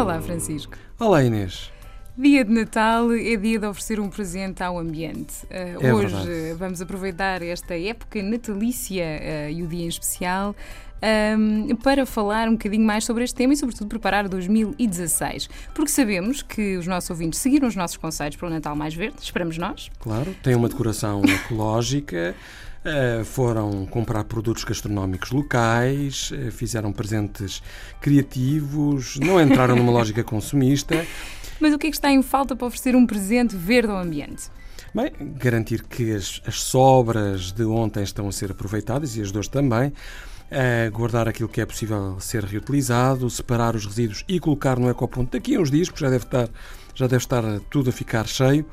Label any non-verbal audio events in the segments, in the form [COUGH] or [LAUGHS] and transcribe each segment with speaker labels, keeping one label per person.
Speaker 1: Olá, Francisco.
Speaker 2: Olá, Inês.
Speaker 1: Dia de Natal é dia de oferecer um presente ao ambiente. Uh,
Speaker 2: É
Speaker 1: hoje
Speaker 2: verdade.
Speaker 1: uh, vamos aproveitar esta época natalícia uh, e o dia em especial um, para falar um bocadinho mais sobre este tema e, sobretudo, preparar 2016. Porque sabemos que os nossos ouvintes seguiram os nossos conselhos para o Natal mais verde, esperamos nós.
Speaker 2: Claro, tem uma decoração [LAUGHS] ecológica, eh, foram comprar produtos gastronómicos locais, eh, fizeram presentes criativos, não entraram numa [LAUGHS] lógica consumista.
Speaker 1: Mas o que é que está em falta para oferecer um presente verde ao ambiente?
Speaker 2: Bem, garantir que as, as sobras de ontem estão a ser aproveitadas e as hoje também. eh, guardar aquilo que é possível ser reutilizado, separar os resíduos e colocar no ecoponto daqui a uns dias, porque já deve estar, já deve estar tudo a ficar cheio.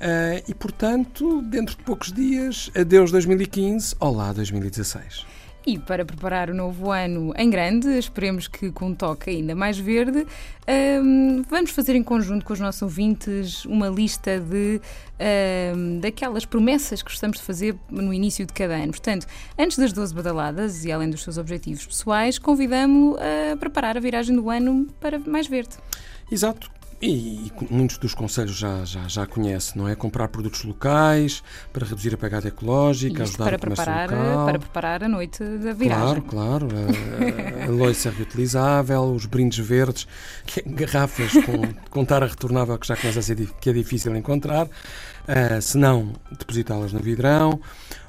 Speaker 2: Eh, e, portanto, dentro de poucos dias, adeus 2015, olá 2016.
Speaker 1: E para preparar o novo ano em grande, esperemos que com um toque ainda mais verde, hum, vamos fazer em conjunto com os nossos ouvintes uma lista de hum, daquelas promessas que gostamos de fazer no início de cada ano. Portanto, antes das 12 badaladas e além dos seus objetivos pessoais, convidamos a preparar a viragem do ano para mais verde.
Speaker 2: Exato. E, e muitos dos conselhos já, já, já conhece, não é? Comprar produtos locais para reduzir a pegada ecológica,
Speaker 1: Isto
Speaker 2: ajudar
Speaker 1: para
Speaker 2: o
Speaker 1: preparar,
Speaker 2: local.
Speaker 1: para preparar a noite da viragem.
Speaker 2: Claro, claro. A, a loiça reutilizável, os brindes verdes, é garrafas com, [LAUGHS] com tara retornável que já começa a ser que é difícil encontrar. Ah, se não, depositá-las no vidrão.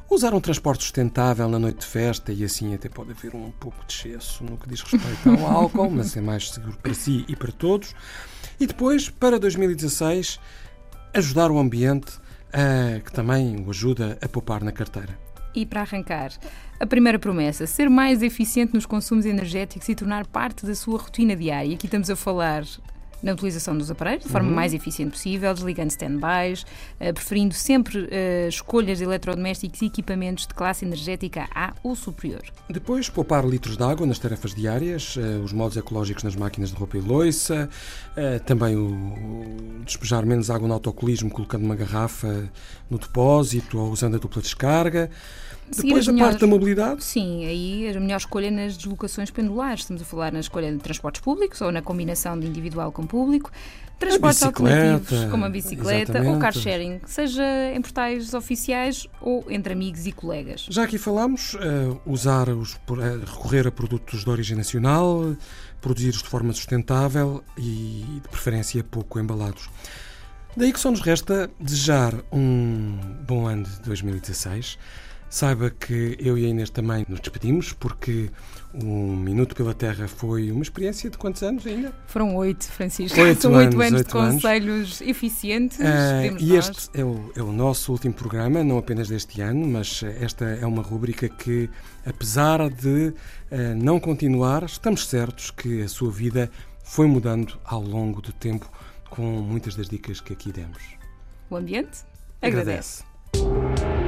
Speaker 2: Usar um transporte sustentável na noite de festa e assim até pode haver um pouco de excesso no que diz respeito ao álcool, mas é mais seguro para si e para todos. E depois, para 2016, ajudar o ambiente, ah, que também o ajuda a poupar na carteira.
Speaker 1: E para arrancar, a primeira promessa, ser mais eficiente nos consumos energéticos e tornar parte da sua rotina diária. Aqui estamos a falar na utilização dos aparelhos de forma mais eficiente possível, desligando stand-bys, eh, preferindo sempre eh, escolhas de eletrodomésticos e equipamentos de classe energética A ou superior.
Speaker 2: Depois, poupar litros de água nas tarefas diárias, eh, os modos ecológicos nas máquinas de roupa e loiça, também o despejar menos água no autocolismo colocando uma garrafa no depósito ou usando a dupla descarga. Depois, a
Speaker 1: melhores-
Speaker 2: parte da mobilidade.
Speaker 1: Sim, aí a melhor escolha nas deslocações pendulares. Estamos a falar na escolha de transportes públicos ou na combinação de individual com público. Transportes alternativos, como a bicicleta ou
Speaker 2: exatamente.
Speaker 1: car sharing, seja em portais oficiais ou entre amigos e colegas.
Speaker 2: Já aqui falámos, eh, usar os, eh, recorrer a produtos de origem nacional, eh, produzir-os de forma sustentável e, de preferência, pouco embalados. Daí que só nos resta desejar um bom ano de 2016. Saiba que eu e a Inês também nos despedimos, porque o Minuto pela Terra foi uma experiência de quantos anos ainda?
Speaker 1: Foram oito, Francisco.
Speaker 2: Oito
Speaker 1: São oito
Speaker 2: anos,
Speaker 1: anos
Speaker 2: oito
Speaker 1: de
Speaker 2: anos.
Speaker 1: conselhos eficientes.
Speaker 2: Ah,
Speaker 1: temos
Speaker 2: e
Speaker 1: nós.
Speaker 2: este é o, é o nosso último programa, não apenas deste ano, mas esta é uma rúbrica que, apesar de eh, não continuar, estamos certos que a sua vida foi mudando ao longo do tempo com muitas das dicas que aqui demos.
Speaker 1: O ambiente agradece.
Speaker 2: Agradece.